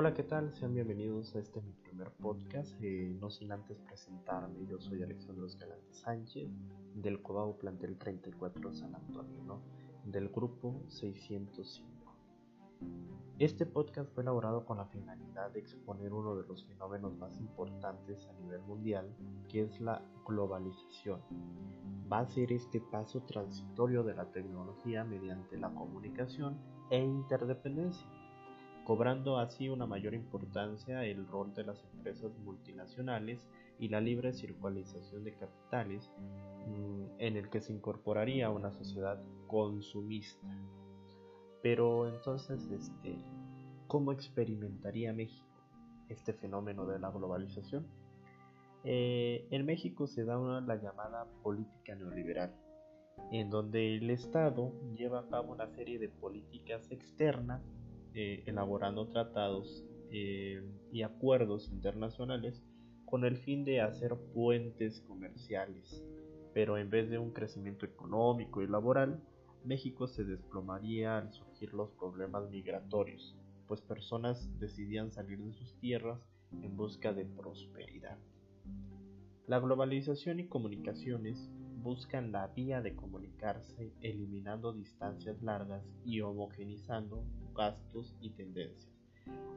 Hola, ¿qué tal? Sean bienvenidos a este mi primer podcast. Eh, no sin antes presentarme, yo soy Alexandro Escalante Sánchez del Cobau Plantel 34 San Antonio, del grupo 605. Este podcast fue elaborado con la finalidad de exponer uno de los fenómenos más importantes a nivel mundial, que es la globalización. Va a ser este paso transitorio de la tecnología mediante la comunicación e interdependencia cobrando así una mayor importancia el rol de las empresas multinacionales y la libre circulación de capitales mm, en el que se incorporaría una sociedad consumista. Pero entonces, este, ¿cómo experimentaría México este fenómeno de la globalización? Eh, en México se da una, la llamada política neoliberal, en donde el Estado lleva a cabo una serie de políticas externas eh, elaborando tratados eh, y acuerdos internacionales con el fin de hacer puentes comerciales. Pero en vez de un crecimiento económico y laboral, México se desplomaría al surgir los problemas migratorios, pues personas decidían salir de sus tierras en busca de prosperidad. La globalización y comunicaciones buscan la vía de comunicarse eliminando distancias largas y homogenizando gastos y tendencias,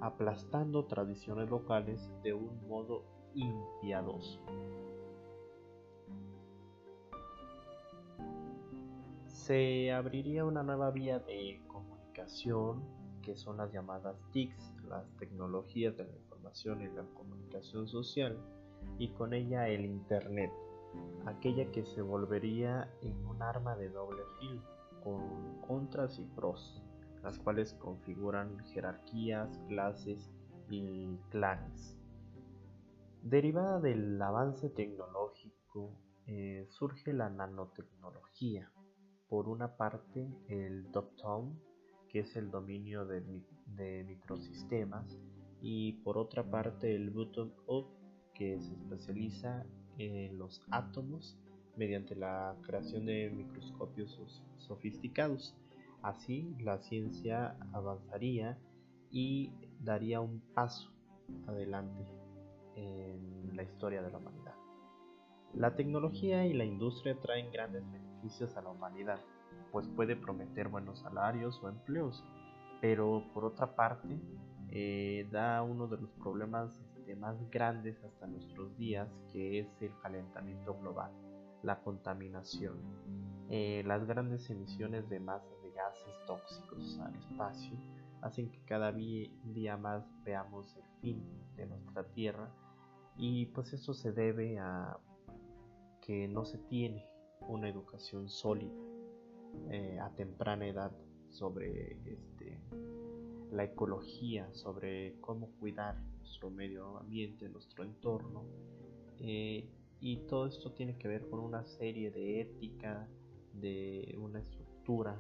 aplastando tradiciones locales de un modo impiadoso. Se abriría una nueva vía de comunicación que son las llamadas TICs, las tecnologías de la información y la comunicación social, y con ella el Internet, aquella que se volvería en un arma de doble filo, con contras y pros, las cuales configuran jerarquías, clases y clanes. Derivada del avance tecnológico, eh, surge la nanotecnología. Por una parte, el top-down, que es el dominio de, de microsistemas, y por otra parte, el bottom-up, que se especializa en los átomos mediante la creación de microscopios sofisticados. Así la ciencia avanzaría y daría un paso adelante en la historia de la humanidad. La tecnología y la industria traen grandes beneficios a la humanidad, pues puede prometer buenos salarios o empleos, pero por otra parte eh, da uno de los problemas este, más grandes hasta nuestros días, que es el calentamiento global, la contaminación, eh, las grandes emisiones de masas de gases tóxicos al espacio hacen que cada día más veamos el fin de nuestra Tierra y pues eso se debe a que no se tiene una educación sólida eh, a temprana edad sobre este, la ecología, sobre cómo cuidar nuestro medio ambiente, nuestro entorno. Eh, y todo esto tiene que ver con una serie de ética, de una estructura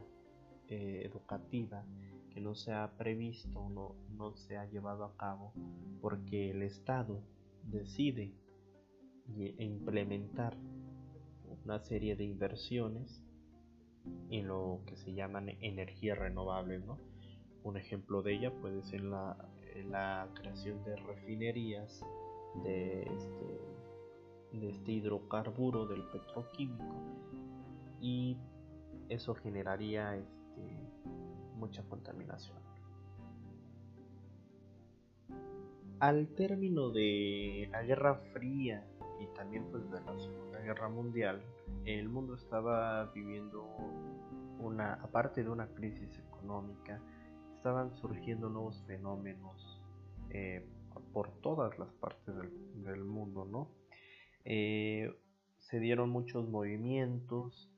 eh, educativa que no se ha previsto, no, no se ha llevado a cabo, porque el Estado decide e implementar una serie de inversiones en lo que se llaman energías renovables, ¿no? Un ejemplo de ella puede ser la, la creación de refinerías de este, de este hidrocarburo del petroquímico y eso generaría este, mucha contaminación. Al término de la Guerra Fría y también pues de la Segunda Guerra Mundial, el mundo estaba viviendo una, aparte de una crisis económica, estaban surgiendo nuevos fenómenos eh, por todas las partes del, mundo, ¿no? Eh, se dieron muchos movimientos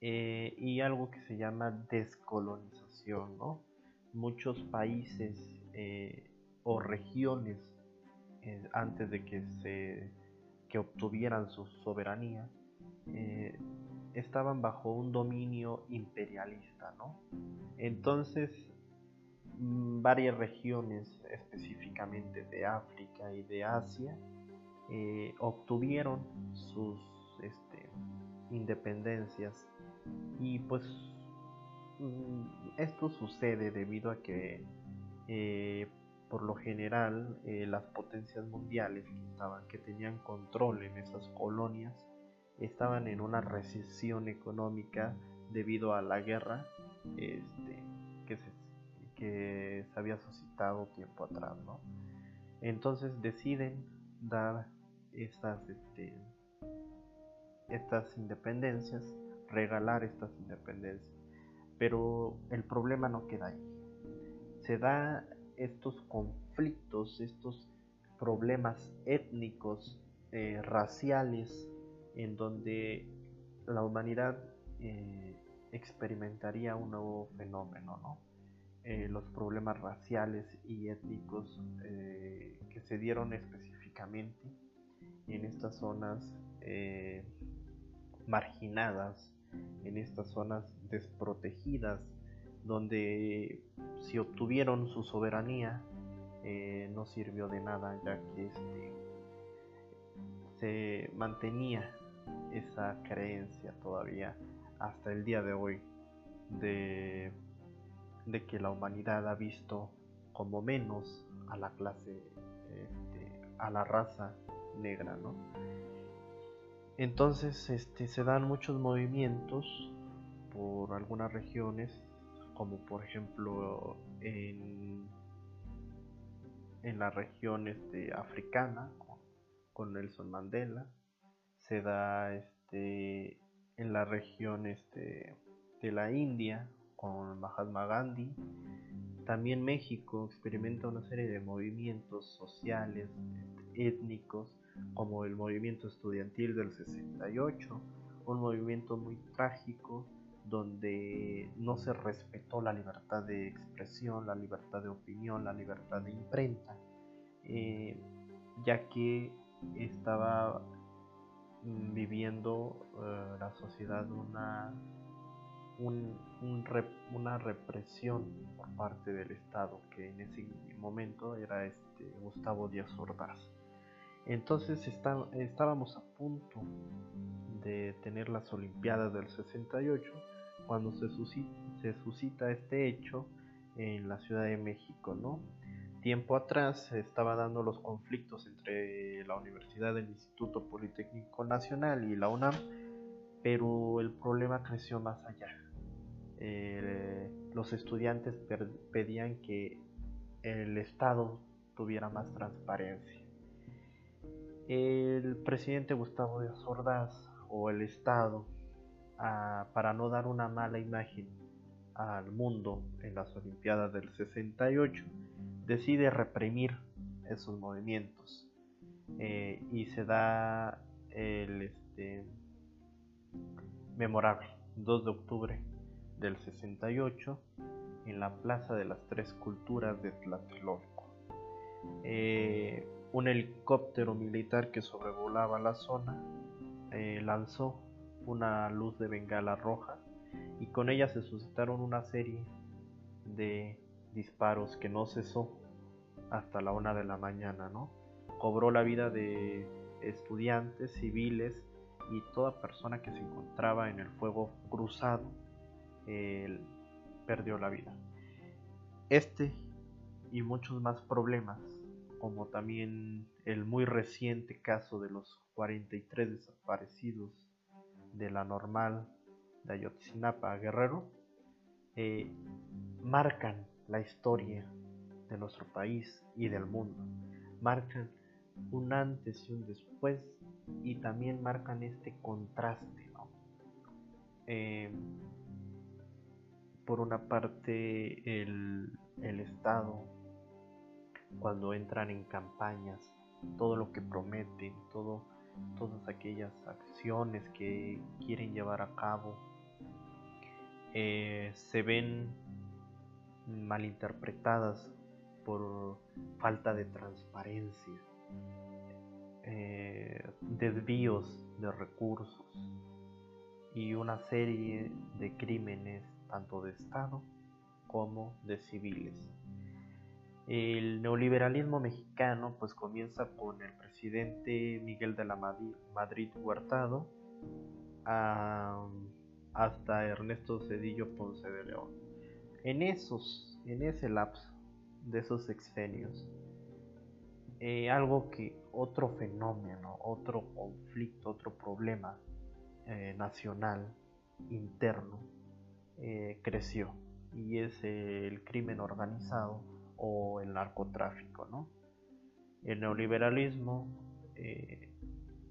eh, y algo que se llama descolonización, ¿no? Muchos países o regiones antes de que se que obtuvieran su soberanía estaban bajo un dominio imperialista, ¿no? Entonces Mm, varias regiones específicamente de África y de Asia eh, obtuvieron sus este, independencias y pues mm, esto sucede debido a que eh, por lo general eh, las potencias mundiales que, estaban, que tenían control en esas colonias estaban en una recesión económica debido a la guerra este, que, se, que se había suscitado tiempo atrás. ¿no? Entonces deciden dar estas, este, estas independencias, regalar estas independencias. Pero el problema no queda ahí. Se da estos conflictos, estos problemas étnicos, eh, raciales, en donde la humanidad eh, experimentaría un nuevo fenómeno, ¿no? Eh, los problemas raciales y étnicos que se dieron específicamente en estas zonas marginadas, en estas zonas desprotegidas, donde si obtuvieron su soberanía eh, no sirvió de nada ya que este, se mantenía esa creencia todavía hasta el día de hoy de, que la humanidad ha visto como menos a la clase, este, a la raza negra, ¿no? Entonces este, se dan muchos movimientos por algunas regiones como por ejemplo en, en la región este, africana con, Nelson Mandela, se da este, en la región este, de la India con Mahatma Gandhi, también México experimenta una serie de movimientos sociales, étnicos, como el movimiento estudiantil del 68, un movimiento muy trágico donde no se respetó la libertad de expresión, la libertad de opinión, la libertad de imprenta, eh, ya que estaba viviendo eh, la sociedad una, una represión por parte del Estado, que en ese momento era este Gustavo Díaz Ordaz. Entonces estábamos a punto de tener las Olimpiadas del 68 cuando se suscita, este hecho en la Ciudad de México, ¿no? Tiempo atrás se estaba dando los conflictos entre la Universidad del Instituto Politécnico Nacional y la UNAM, pero el problema creció más allá. los estudiantes pedían que el Estado tuviera más transparencia. El presidente Gustavo Díaz Ordaz o el Estado para no dar una mala imagen al mundo en las Olimpiadas del 68, decide reprimir esos movimientos eh, y se da el este, memorable 2 de octubre del 68 en la Plaza de las Tres Culturas de Tlatelolco. Eh, un helicóptero militar que sobrevolaba la zona eh, lanzó una luz de bengala roja y con ella se suscitaron una serie de disparos que no cesó hasta la una de la mañana, ¿no? Cobró la vida de estudiantes, civiles y toda persona que se encontraba en el fuego cruzado perdió la vida. Este y muchos más problemas, como también el muy reciente caso de los 43 desaparecidos de la normal de Ayotzinapa Guerrero eh, marcan la historia de nuestro país y del mundo. Marcan un antes y un después y también marcan este contraste. Eh, por una parte el, el Estado cuando entran en campañas, todo lo que prometen, todas aquellas acciones que quieren llevar a cabo eh, se ven malinterpretadas por falta de transparencia, eh, desvíos de recursos y una serie de crímenes tanto de Estado como de civiles. El neoliberalismo mexicano pues comienza con el presidente Miguel de la Madrid Huertado hasta Ernesto Cedillo Ponce de León. En esos, en ese lapso de esos exenios. Eh, algo que otro fenómeno, otro conflicto, otro problema eh, nacional interno eh, creció y es el crimen organizado o el narcotráfico. ¿no? El neoliberalismo,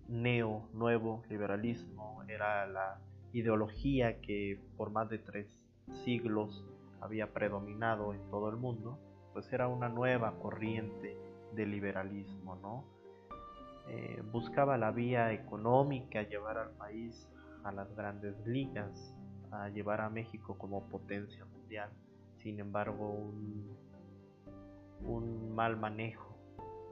neo, nuevo liberalismo, era la ideología que por más de tres siglos había predominado en todo el mundo, pues era una nueva corriente de liberalismo, ¿no? Eh, buscaba la vía económica, llevar al país a las grandes ligas, a llevar a México como potencia mundial. Sin embargo, un, un mal manejo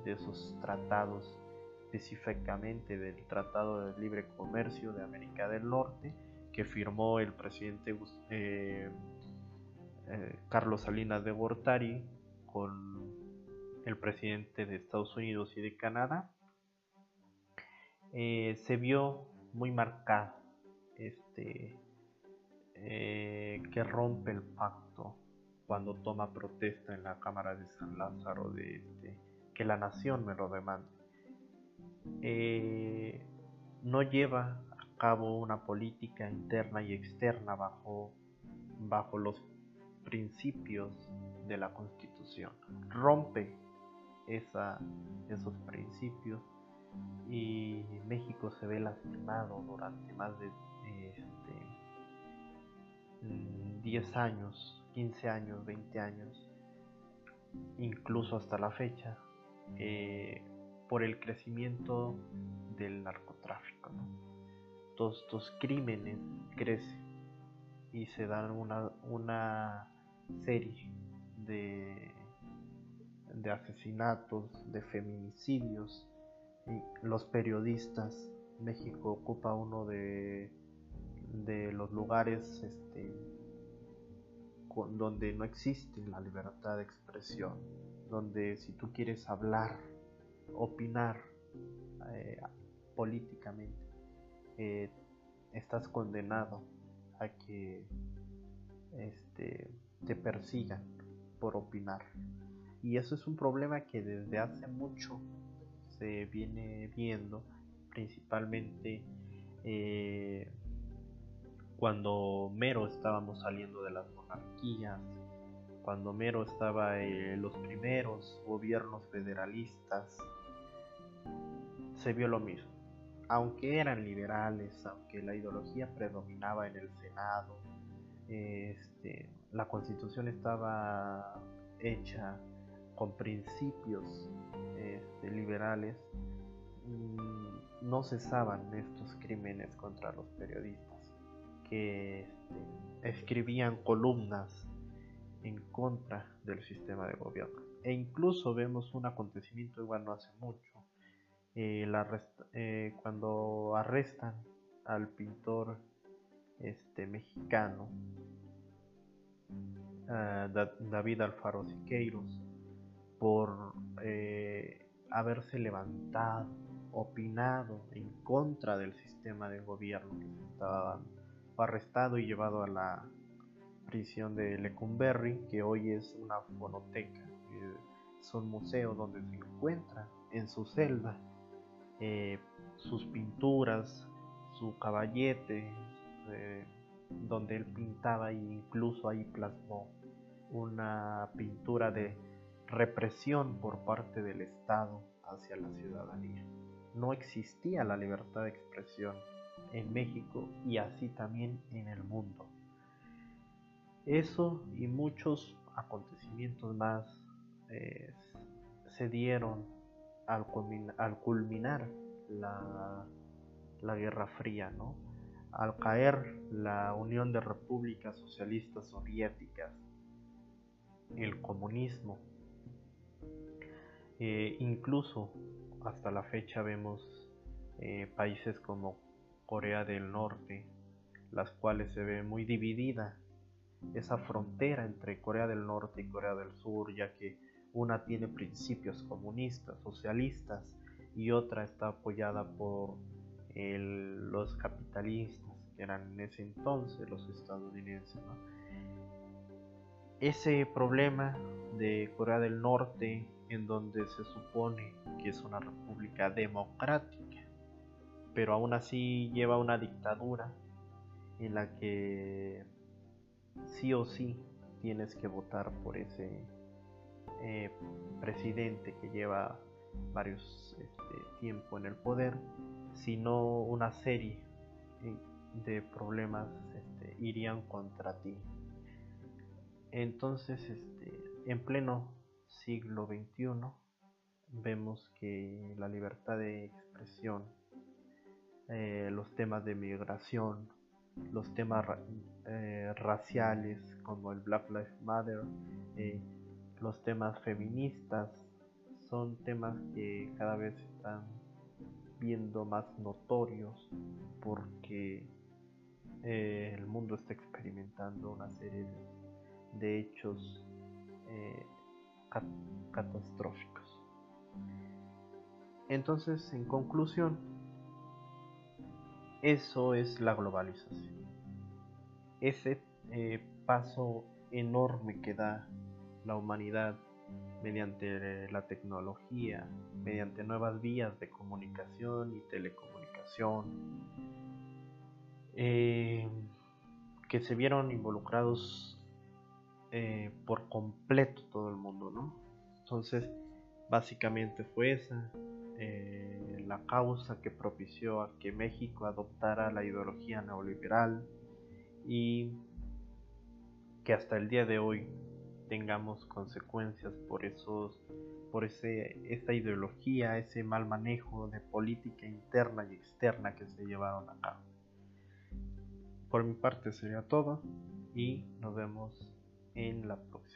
de esos tratados, específicamente del Tratado de Libre Comercio de América del Norte, que firmó el presidente eh, eh, Carlos Salinas de Gortari con el presidente de Estados Unidos y de Canadá, eh, se vio muy marcado este, que rompe el pacto cuando toma protesta en la Cámara de San Lázaro de este, que la nación me lo demande. no lleva cabo una política interna y externa bajo, bajo los principios de la Constitución. Rompe esos principios y México se ve lastimado durante más de este, 10 años, 15 años, 20 años, incluso hasta la fecha, eh, por el crecimiento del narcotráfico todos estos crímenes crecen y se dan una, una serie de, de asesinatos, de feminicidios. Los periodistas, México ocupa uno de, de los lugares este, donde no existe la libertad de expresión, donde si tú quieres hablar, opinar eh, políticamente, eh, estás condenado a que este, te persigan por opinar. Y eso es un problema que desde hace mucho se viene viendo, principalmente eh, cuando mero estábamos saliendo de las monarquías, cuando mero estaba en los primeros gobiernos federalistas, se vio lo mismo. Aunque eran liberales, aunque la ideología predominaba en el Senado, este, la constitución estaba hecha con principios este, liberales, mm, no cesaban estos crímenes contra los periodistas que escribían columnas en contra del sistema de gobierno. E incluso vemos un acontecimiento igual no hace mucho, eh, eh, cuando arrestan al pintor este, mexicano David Alfaro Siqueiros por eh, haberse levantado, opinado en contra del sistema de gobierno que se estaba Fue arrestado y llevado a la prisión de Lecumberri, que hoy es una fonoteca, es un museo donde se encuentra en su celda eh, sus pinturas, su caballete, eh, donde él pintaba e incluso ahí plasmó una pintura de represión por parte del Estado hacia la ciudadanía. No existía la libertad de expresión en México y así también en el mundo. Eso y muchos acontecimientos más eh, se dieron al, culminar, la, Guerra Fría, ¿no? al caer la Unión de Repúblicas Socialistas Soviéticas, el comunismo, eh, incluso hasta la fecha vemos eh, países como Corea del Norte, las cuales se ve muy dividida esa frontera entre Corea del Norte y Corea del Sur, ya que una tiene principios comunistas, socialistas y otra está apoyada por los capitalistas, que eran en ese entonces los estadounidenses. ese problema de Corea del Norte en donde se supone que es una república democrática, pero aún así lleva una dictadura en la que sí o sí tienes que votar por ese eh, presidente que lleva varios este, tiempo en el poder, sino una serie eh, de problemas este, irían contra ti. Entonces, este, en pleno siglo XXI, vemos que la libertad de expresión, eh, los temas de migración, los temas eh, raciales como el Black Lives Matter, eh, los temas feministas, son temas que cada vez están viendo más notorios porque el mundo está experimentando una serie de hechos catastróficos. Entonces, en conclusión, eso es la globalización. Ese eh, paso enorme que da la humanidad mediante la tecnología, mediante nuevas vías de comunicación y telecomunicación, eh, que se vieron involucrados eh, por completo todo el mundo, ¿no? Entonces, básicamente fue esa eh, la causa que propició a que México adoptara la ideología neoliberal y que hasta el día de hoy tengamos consecuencias por esos por ese, esa ideología, ese mal manejo de política interna y externa que se llevaron a cabo. Por mi parte sería todo y nos vemos en la próxima.